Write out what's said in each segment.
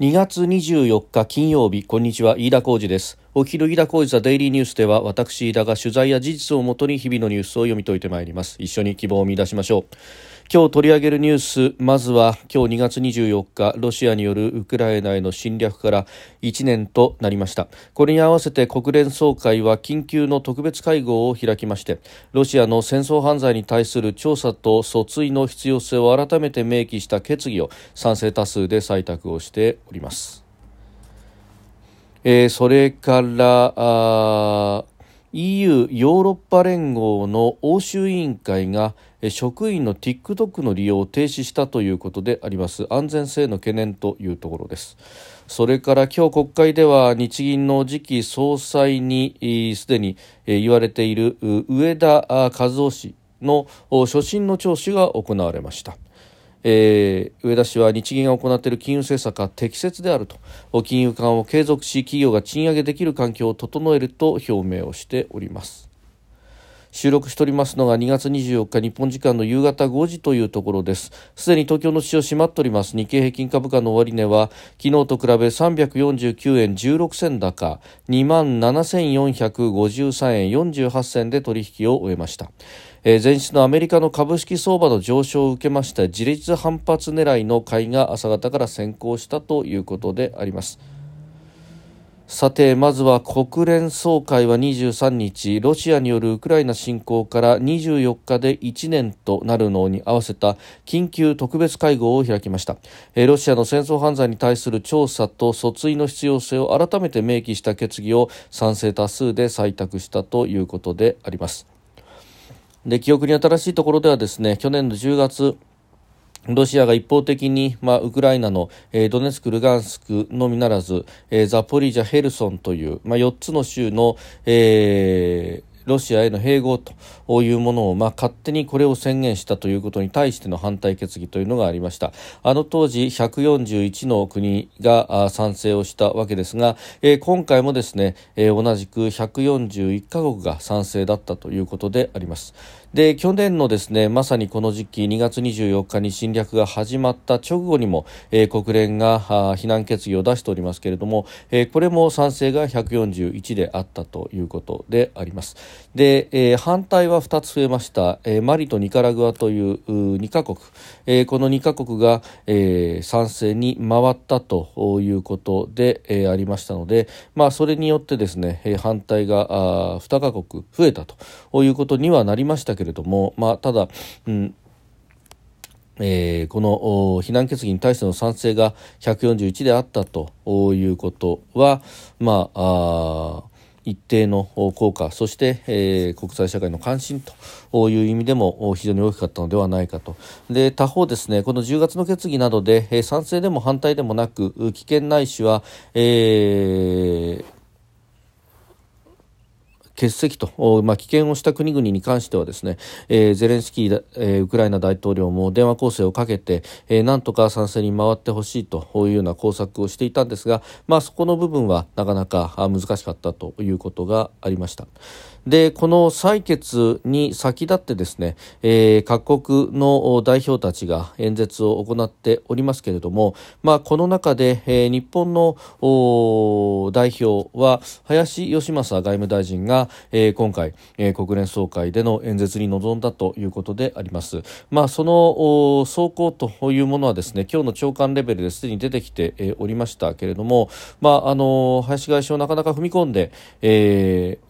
2月24日金曜日こんにちは飯田浩二です。お昼飯田浩二ザデイリーニュースでは私飯田が取材や事実をもとに日々のニュースを読み解いてまいります。一緒に希望を見出しましょう。今日取り上げるニュースまずは今日2月24日ロシアによるウクライナへの侵略から1年となりました。これに合わせて国連総会は緊急の特別会合を開きましてロシアの戦争犯罪に対する調査と訴追の必要性を改めて明記した決議を賛成多数で採択をしております、えー、それから EU ヨーロッパ連合の欧州委員会が職員の TikTok の利用を停止したということであります。安全性の懸念というところです。それから今日国会では日銀の次期総裁にすでに言われている上田和夫氏の初心の聴取が行われました。えー、上田氏は日銀が行っている金融政策は適切であると。金融緩和を継続し企業が賃上げできる環境を整えると表明をしております。収録しておりますのが2月24日日本時間の夕方5時というところです。すでに東京の市場閉まっております。日経平均株価の終値は昨日と比べ349円16銭高2万7453円48銭で取引を終えました。え前日のアメリカの株式相場の上昇を受けました自立反発狙いの買いが朝方から先行したということであります。さてまずは国連総会は23日ロシアによるウクライナ侵攻から24日で1年となるのに合わせた緊急特別会合を開きました。ロシアの戦争犯罪に対する調査と訴追の必要性を改めて明記した決議を賛成多数で採択したということであります。で記憶に新しいところではですね去年の10月ロシアが一方的に、まあ、ウクライナの、えー、ドネツク、ルガンスクのみならず、えー、ザポリージャ、ヘルソンという、まあ、4つの州の、えー、ロシアへの併合というものを、まあ、勝手にこれを宣言したということに対しての反対決議というのがありました。あの当時141の国が賛成をしたわけですが、えー、今回もですね、えー、同じく141カ国が賛成だったということであります。で去年のですねまさにこの時期2月24日に侵略が始まった直後にも、えー、国連が非難決議を出しておりますけれども、えー、これも賛成が141であったということであります。で、えー、反対は2つ増えました、えー、マリとニカラグアという2カ国、えー、この2カ国が、えー、賛成に回ったということで、えー、ありましたので、まあ、それによってですね反対があ2カ国増えたということにはなりましたけれども、まあ、ただ、うんえー、この非難決議に対しての賛成が141であったということは、まあ、あ一定の効果そして、えー、国際社会の関心という意味でも非常に大きかったのではないかと。で他方ですねこの10月の決議などで、えー、賛成でも反対でもなく危険ないしは、えー欠席と、まあ、棄権をした国々に関してはですね、えー、ゼレンスキー、えー、ウクライナ大統領も電話攻勢をかけて、えー、なんとか賛成に回ってほしいというような工作をしていたんですが、まあ、そこの部分はなかなか難しかったということがありました。でこの採決に先立ってですね、えー、各国の代表たちが演説を行っておりますけれども、まあ、この中で、えー、日本の代表は林芳正外務大臣が、えー、今回、えー、国連総会での演説に臨んだということであります。まあ、その走行というものはですね今日の長官レベルですでに出てきて、えー、おりましたけれども、まあ、あの林外相なかなか踏み込んで、えー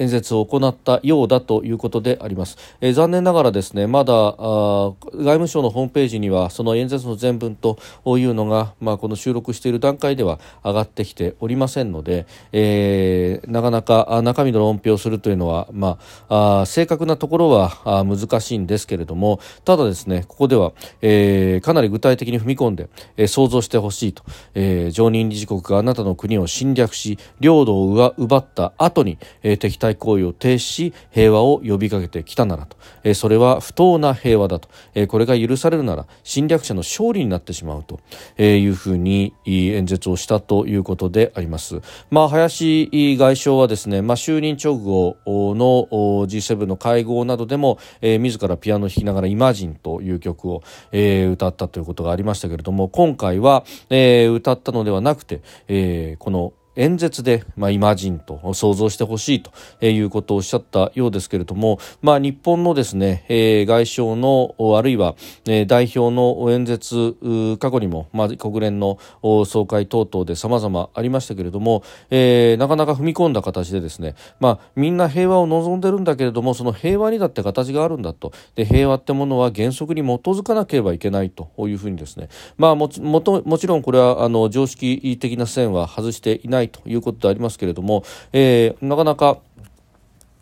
演説を行ったようだということであります、えー、残念ながらですねまだ外務省のホームページにはその演説の全文というのが、まあ、この収録している段階では上がってきておりませんので、えー、なかなか中身の論評をするというのは、まあ、あ正確なところは難しいんですけれどもただですねここでは、えー、かなり具体的に踏み込んで、えー、想像してほしいと、えー、常任理事国があなたの国を侵略し領土を奪った後に、えー、敵対行為を停止し平和を呼びかけてきたならと、え、それは不当な平和だと、え、これが許されるなら侵略者の勝利になってしまうと。いうふうに演説をしたということであります。まあ、林外相はですね、まあ、就任直後の G7 の会合などでも、え、自らピアノを弾きながらイマジンという曲を、え、歌ったということがありましたけれども今回は、え、歌ったのではなくて、え、この演説で、まあ、イマジンと想像してほしいということをおっしゃったようですけれども、まあ、日本のですね、えー、外相のあるいは、えー、代表の演説過去にも、まあ、国連の総会等々で様々ありましたけれども、えー、なかなか踏み込んだ形でですね、まあ、みんな平和を望んでるんだけれどもその平和にだって形があるんだと。で平和ってものは原則に基づかなければいけないというふうにですね、まあ、ももともちろんこれはあの常識的な線は外していないないということでありますけれども、えー、なかなか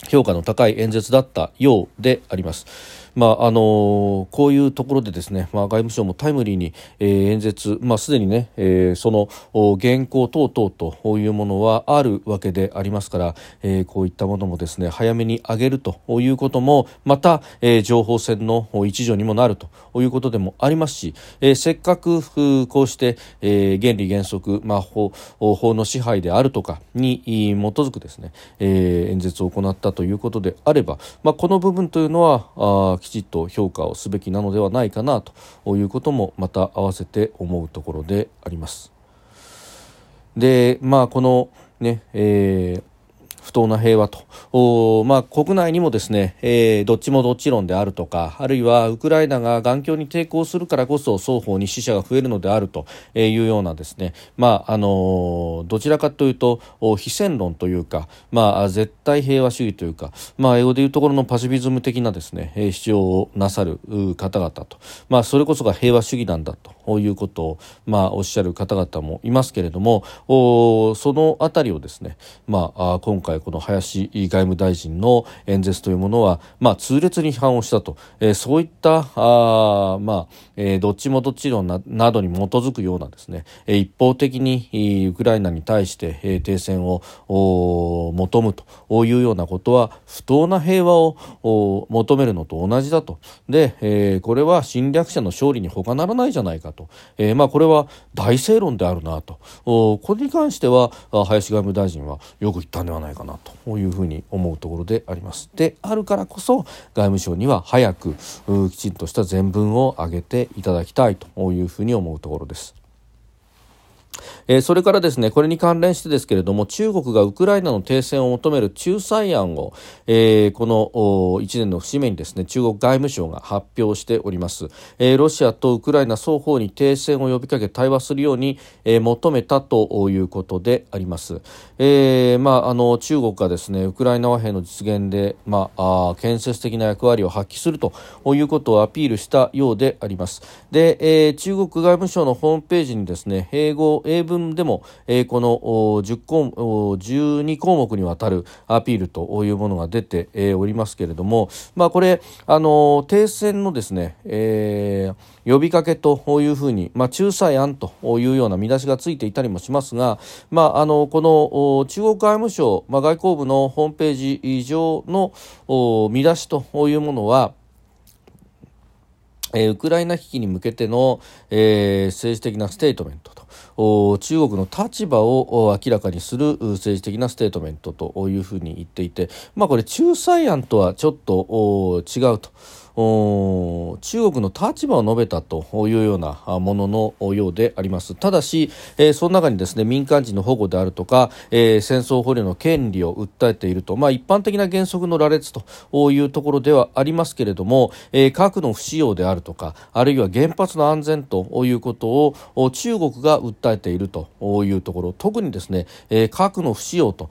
評価の高い演説だったようであります。まああのこういうところでですね、まあ、外務省もタイムリーに、えー、演説、まあ、すでにね、えー、その原稿等々というものはあるわけでありますから、えー、こういったものもですね早めに上げるということもまた、えー、情報戦の一助にもなるということでもありますし、えー、せっかくこうして、えー、原理原則、まあ、法法の支配であるとかに基づくですね、えー、演説を行ったということであれば、まあ、この部分というのはあきちっと評価をすべきなのではないかなということもまた合わせて思うところであります。でまあこのね、えー不当な平和と、まあ、国内にもですね、えー、どっちもどっち論であるとかあるいはウクライナが眼鏡に抵抗するからこそ双方に死者が増えるのであるというようなですね、まああのどちらかというと非戦論というか、まあ、絶対平和主義というか、まあ、英語でいうところのパシフィズム的なですね主張をなさる方々と、まあ、それこそが平和主義なんだと。いうことを、まあ、おっしゃる方々もいますけれどもそのあたりをですね、まあ、今回この林外務大臣の演説というものは、まあ、痛烈に批判をしたと、えー、そういったあ、まあえー、どっちもどっち論ななどに基づくようなですね、え、一方的にウクライナに対して、停戦を求むというようなことは不当な平和を求めるのと同じだと。で、えー、これは侵略者の勝利に他ならないじゃないかと、えーまあ、これは大正論であるなとこれに関しては林外務大臣はよく言ったんではないかなというふうに思うところであります。であるからこそ外務省には早くきちんとした全文を挙げていただきたいというふうに思うところです。えー、それからですねこれに関連してですけれども中国がウクライナの停戦を求める仲裁案を、えー、この1年の節目にですね中国外務省が発表しております、えー、ロシアとウクライナ双方に停戦を呼びかけ対話するように、えー、求めたということであります、えーまあ、あの中国がですねウクライナ和平の実現で、まあ、あ建設的な役割を発揮するということをアピールしたようであります。で、えー、中国外務省のホームページにですね英語英文でも、えー、この10項12項目にわたるアピールというものが出て、えー、おりますけれども、まあ、これ、あの停戦のですね、えー、呼びかけというふうに、まあ、仲裁案というような見出しがついていたりもしますが、まあ、あのこの中国外務省、まあ、外交部のホームページ上の見出しというものは、え、ウクライナ危機に向けての、えー、政治的なステートメントと。中国の立場を明らかにする政治的なステートメントというふうに言っていて、まあ、これ仲裁案とはちょっと違うと。中国の立場を述べたというようなもののようであります。ただし、えー、その中にですね民間人の保護であるとか、えー、戦争捕虜の権利を訴えていると、まあ、一般的な原則の羅列というところではありますけれども、えー、核の不使用であるとかあるいは原発の安全ということを中国が訴えているというところ。特にですね、えー、核の不使用と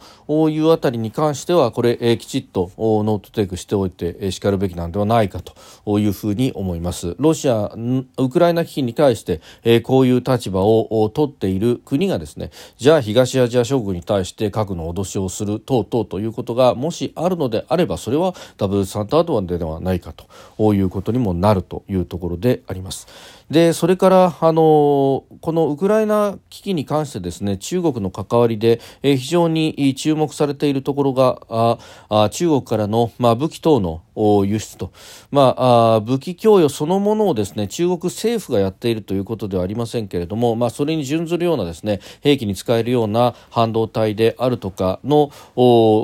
いうあたりに関してはこれ、えー、きちっとノートテイクしておいて、しかるべきなんではないかと。いうふうに思います。ロシア、ウクライナ危機に対して、えー、こういう立場を取っている国がですね、じゃあ東アジア諸国に対して核の脅しをする等々ということがもしあるのであれば、それはダブルスタンダードではないかということにもなるというところであります。でそれからあのこのウクライナ危機に関してですね中国の関わりで、え、非常に注目されているところがああ中国からの、まあ、武器等の輸出と、まあ、あ武器供与そのものをですね中国政府がやっているということではありませんけれども、まあ、それに準ずるようなですね兵器に使えるような半導体であるとかの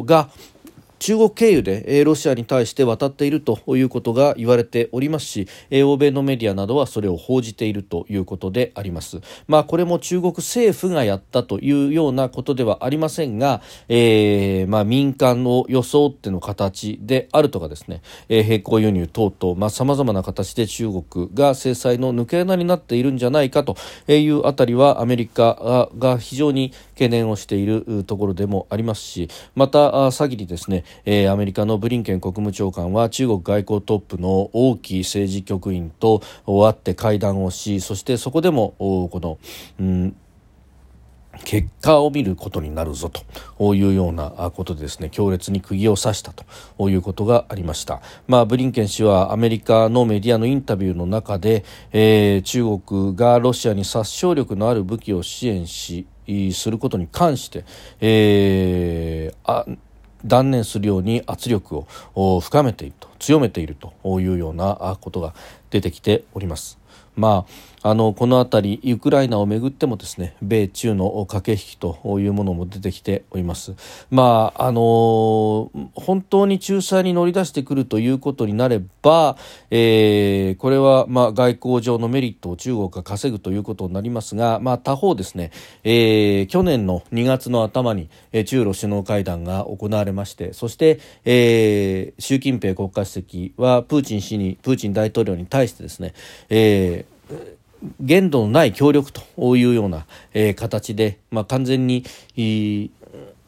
が中国経由で、ロシアに対して渡っているということが言われておりますし、欧米のメディアなどはそれを報じているということであります。まあ、これも中国政府がやったというようなことではありませんが、えー、まあ、民間の装っての形であるとかですね、え、並行輸入等々、まあ、様々な形で中国が制裁の抜け穴になっているんじゃないかというあたりはアメリカが非常に懸念をしているところでもありますし、また、詐欺にですね、えー、アメリカのブリンケン国務長官は中国外交トップの王毅政治局員と会って会談をしそしてそこでもこの、うん結果を見ることになるぞというようなことでですね強烈に釘を刺したということがありました、まあ、ブリンケン氏はアメリカのメディアのインタビューの中で、えー、中国がロシアに殺傷力のある武器を支援しすることに関して、えー、あ断念するように圧力を深めていると強めているというようなことが出てきております。まあ、あのこの辺りウクライナをめぐってもですね米中の駆け引きというものも出てきております。まああの本当に仲裁に乗り出してくるということになれば、えー、これはまあ外交上のメリットを中国が稼ぐということになりますが、まあ、他方ですね、えー、去年の2月の頭に中ロ首脳会談が行われましてそして、えー、習近平国家主席はプーチン氏にプーチン大統領に対してですね、えー限度のない協力というような、えー、形で、まあ、完全に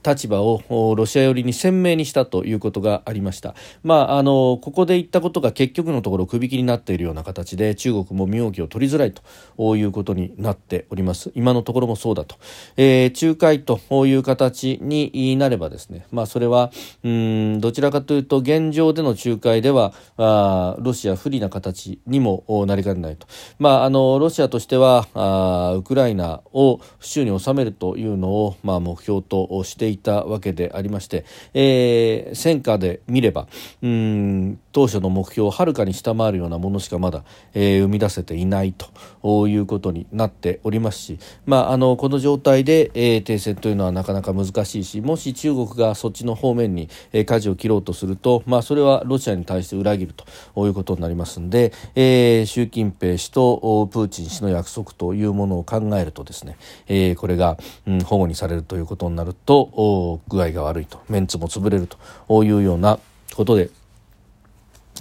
立場をロシア寄りに鮮明にしたということがありました。まあ、あの、ここで言ったことが結局のところ首切りになっているような形で中国も身動きを取りづらいということになっております。今のところもそうだと。えー、仲介という形になればですね、まあ、それは、うん、どちらかというと現状での仲介では、あロシア不利な形にもなりかねないと。まあ、あの、ロシアとしては、あウクライナを府中に収めるというのを、まあ、目標としていたわけでありまして、えー、戦果で見ればうん当初の目標をはるかに下回るようなものしかまだ、えー、生み出せていないということになっておりますし、まあ、あのこの状態で、えー、停戦というのはなかなか難しいしもし中国がそっちの方面に、えー、舵を切ろうとすると、まあ、それはロシアに対して裏切るということになりますので、えー、習近平氏とプーチン氏の約束というものを考えるとですね、えー、これが、うん、保護にされるということになると具合が悪いとメンツも潰れるというようなことで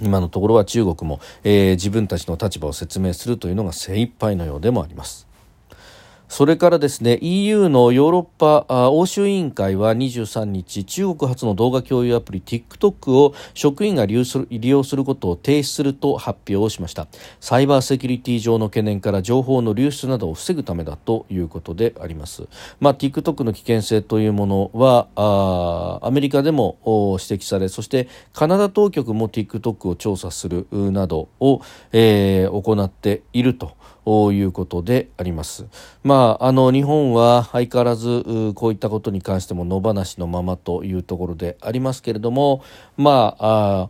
今のところは中国も、えー、自分たちの立場を説明するというのが精一杯のようでもあります。それからですね EU のヨーロッパ欧州委員会は23日中国発の動画共有アプリ TikTok を職員が利用することを停止すると発表をしました。サイバーセキュリティ上の懸念から情報の流出などを防ぐためだということであります、まあ、TikTok の危険性というものはアメリカでも指摘されそしてカナダ当局も TikTok を調査するなどを、えー、行っていると。いうことであります。まあ、あの日本は相変わらずこういったことに関しても野放しのままというところでありますけれども、まあ、あ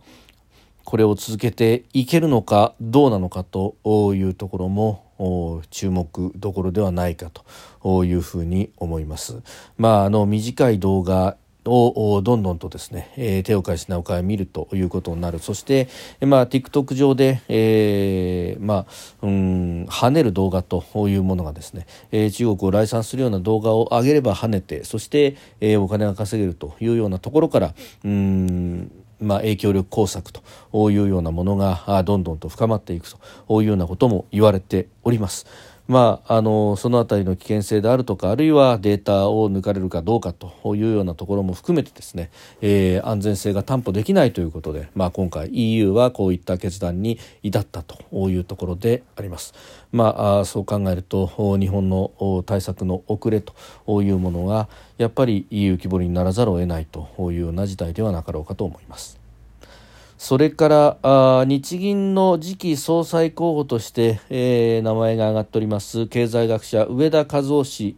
これを続けていけるのかどうなのかというところも注目どころではないかというふうに思います。まあ、あの短い動画をどんどんとですね、えー、手を変え品を変え見るということになるそして、まあ、TikTok 上で、えー、まあ、うん跳ねる動画というものがですね、えー、中国を来賛するような動画を上げれば跳ねてそして、えー、お金が稼げるというようなところからうんまあ、影響力工作というようなものがどんどんと深まっていくというようなことも言われております。まあ、あのそのあたりの危険性であるとかあるいはデータを抜かれるかどうかというようなところも含めてですね、えー、安全性が担保できないということで、まあ、今回 EU はこういった決断に至ったというところであります。まあ、そう考えると日本の対策の遅れというものがやっぱり EU 規模にならざるを得ないというような事態ではなかろうかと思います。それからあ日銀の次期総裁候補として、えー、名前が挙がっております経済学者上田和夫氏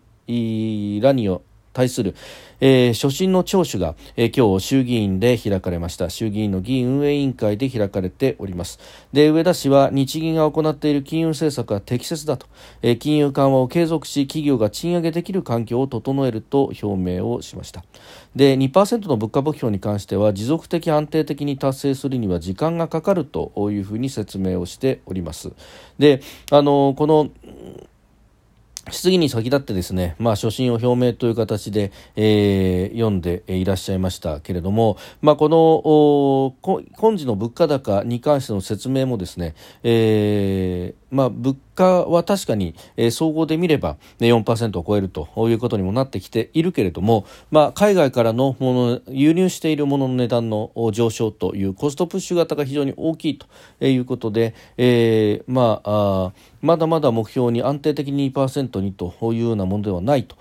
らに対する、えー、所信の聴取が、えー、今日衆議院で開かれました。衆議院の議員運営委員会で開かれております。で上田氏は日銀が行っている金融政策は適切だと、えー、金融緩和を継続し企業が賃上げできる環境を整えると表明をしました。で2%の物価目標に関しては持続的安定的に達成するには時間がかかるというふうに説明をしております。であのこの質疑に先立ってですね、まあ、所信を表明という形で、えー、読んでいらっしゃいましたけれども、まあ、この今時の物価高に関しての説明もですね、えーまあ、物価は確かに、え、総合で見れば、ね、4%を超えるということにもなってきているけれども、まあ、海外からのもの輸入しているものの値段の上昇というコストプッシュ型が非常に大きいということで、えーまあ、あまだまだ目標に安定的に2%にというようなものではないと。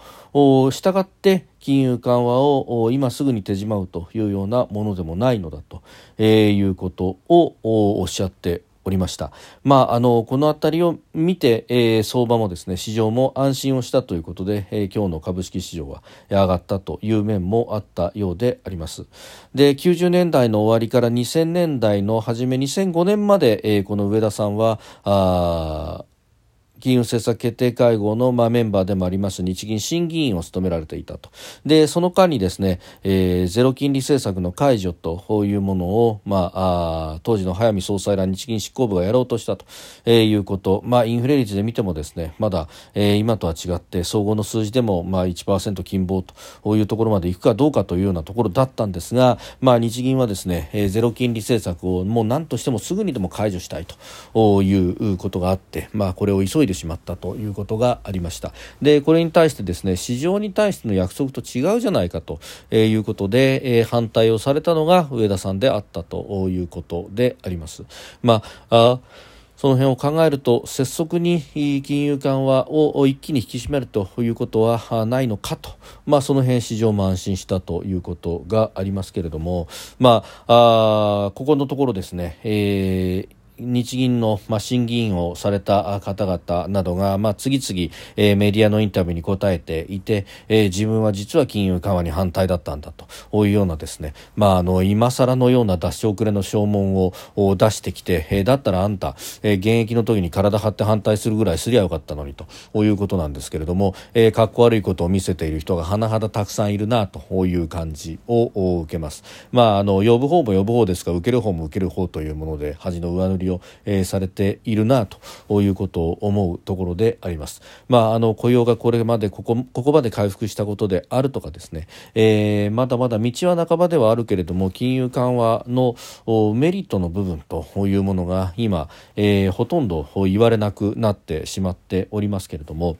したがって金融緩和を今すぐに手じまうというようなものでもないのだと、え、いうことをおっしゃっておりました。まあ、あの、この辺りを見て、えー、相場もですね、市場も安心をしたということで、えー、今日の株式市場は上がったという面もあったようであります。で、90年代の終わりから2000年代の初め2005年まで、えー、この上田さんは、あ金融政策決定会合の、まあ、メンバーでもあります日銀審議員を務められていたと。でその間にですね、えー、ゼロ金利政策の解除というものを、まあ、あ当時の早見総裁ら日銀執行部がやろうとしたと、えー、いうこと、まあ、インフレ率で見てもですねまだ、えー、今とは違って総合の数字でも、まあ、1%金棒というところまでいくかどうかというようなところだったんですが、まあ、日銀はですね、えー、ゼロ金利政策をもう何としてもすぐにでも解除したいということがあって、まあ、これを急いでしまったということがありましたでこれに対してですね市場に対しての約束と違うじゃないかということで、えー、反対をされたのが上田さんであったということであります。まああその辺を考えると拙速に金融緩和を一気に引き締めるということはないのかと、まあ、その辺市場も安心したということがありますけれども、まあ、あここのところですね、えー日銀の、まあ、審議員をされた方々などが、まあ、次々、えー、メディアのインタビューに答えていて、えー、自分は実は金融緩和に反対だったんだというようなですね、まあ、あの今更のような脱し遅れの証文を出してきて、えー、だったらあんた、えー、現役の時に体張って反対するぐらいすりゃよかったのにということなんですけれども、えー、かっこ悪いことを見せている人が甚だたくさんいるなという感じを受けます。まあ、あの呼ぶ方も呼ぶ方ですが受ける方も受ける方というもので恥の上塗りを、えー、されているなということを思うところであります。まあ、あの雇用がこれまでここここまで回復したことであるとかですね、えー、まだまだ道は半ばではあるけれども金融緩和のメリットの部分というものが今、えー、ほとんど言われなくなってしまっておりますけれども。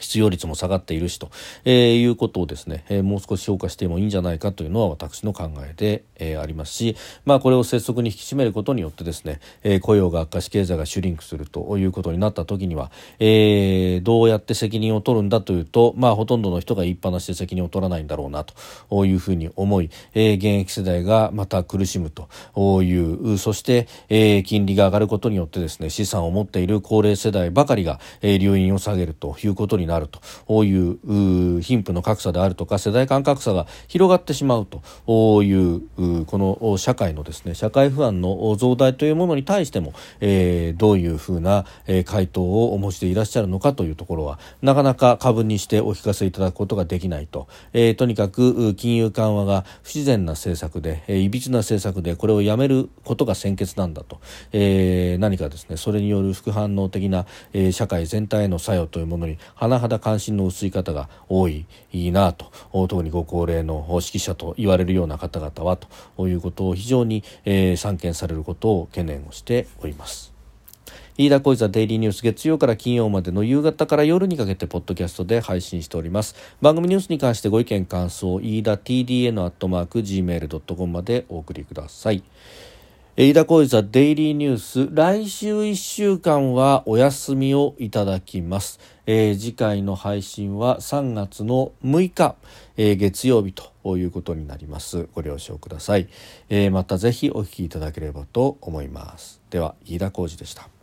失業率も下がっているしと、えー、いうことをですね、えー、もう少し評価してもいいんじゃないかというのは私の考えで、えー、ありますし、まあ、これを拙速に引き締めることによってですね、えー、雇用が悪化し経済がシュリンクするということになった時には、えー、どうやって責任を取るんだというと、まあ、ほとんどの人が言いっぱなしで責任を取らないんだろうなというふうに思い、えー、現役世代がまた苦しむというそして、えー、金利が上がることによってですね資産を持っている高齢世代ばかりが、えー、留飲を下げるということになあるという貧富の格差であるとか世代間格差が広がってしまうというこの社会のですね社会不安の増大というものに対しても、えー、どういうふうな、えー、回答をお持ちでいらっしゃるのかというところはなかなか過分にしてお聞かせいただくことができないと、えー、とにかく金融緩和が不自然な政策で、えー、いびつな政策でこれをやめることが先決なんだと、えー、何かですねそれによる副反応的な、えー、社会全体への作用というものに甚だ関心の薄い方が多いいいなと特にご高齢の指揮者と言われるような方々はということを非常に、えー、散見されることを懸念をしております。飯田小泉デイリーニュース月曜から金曜までの夕方から夜にかけてポッドキャストで配信しております番組ニュースに関してご意見感想飯田 TDN アットマーク Gmail.com までお送りください飯田浩司デイリーニュース。来週1週間はお休みをいただきます、えー、次回の配信は3月の6日、えー、月曜日ということになります。ご了承ください、えー、またぜひお聞きいただければと思います。では飯田浩二でした。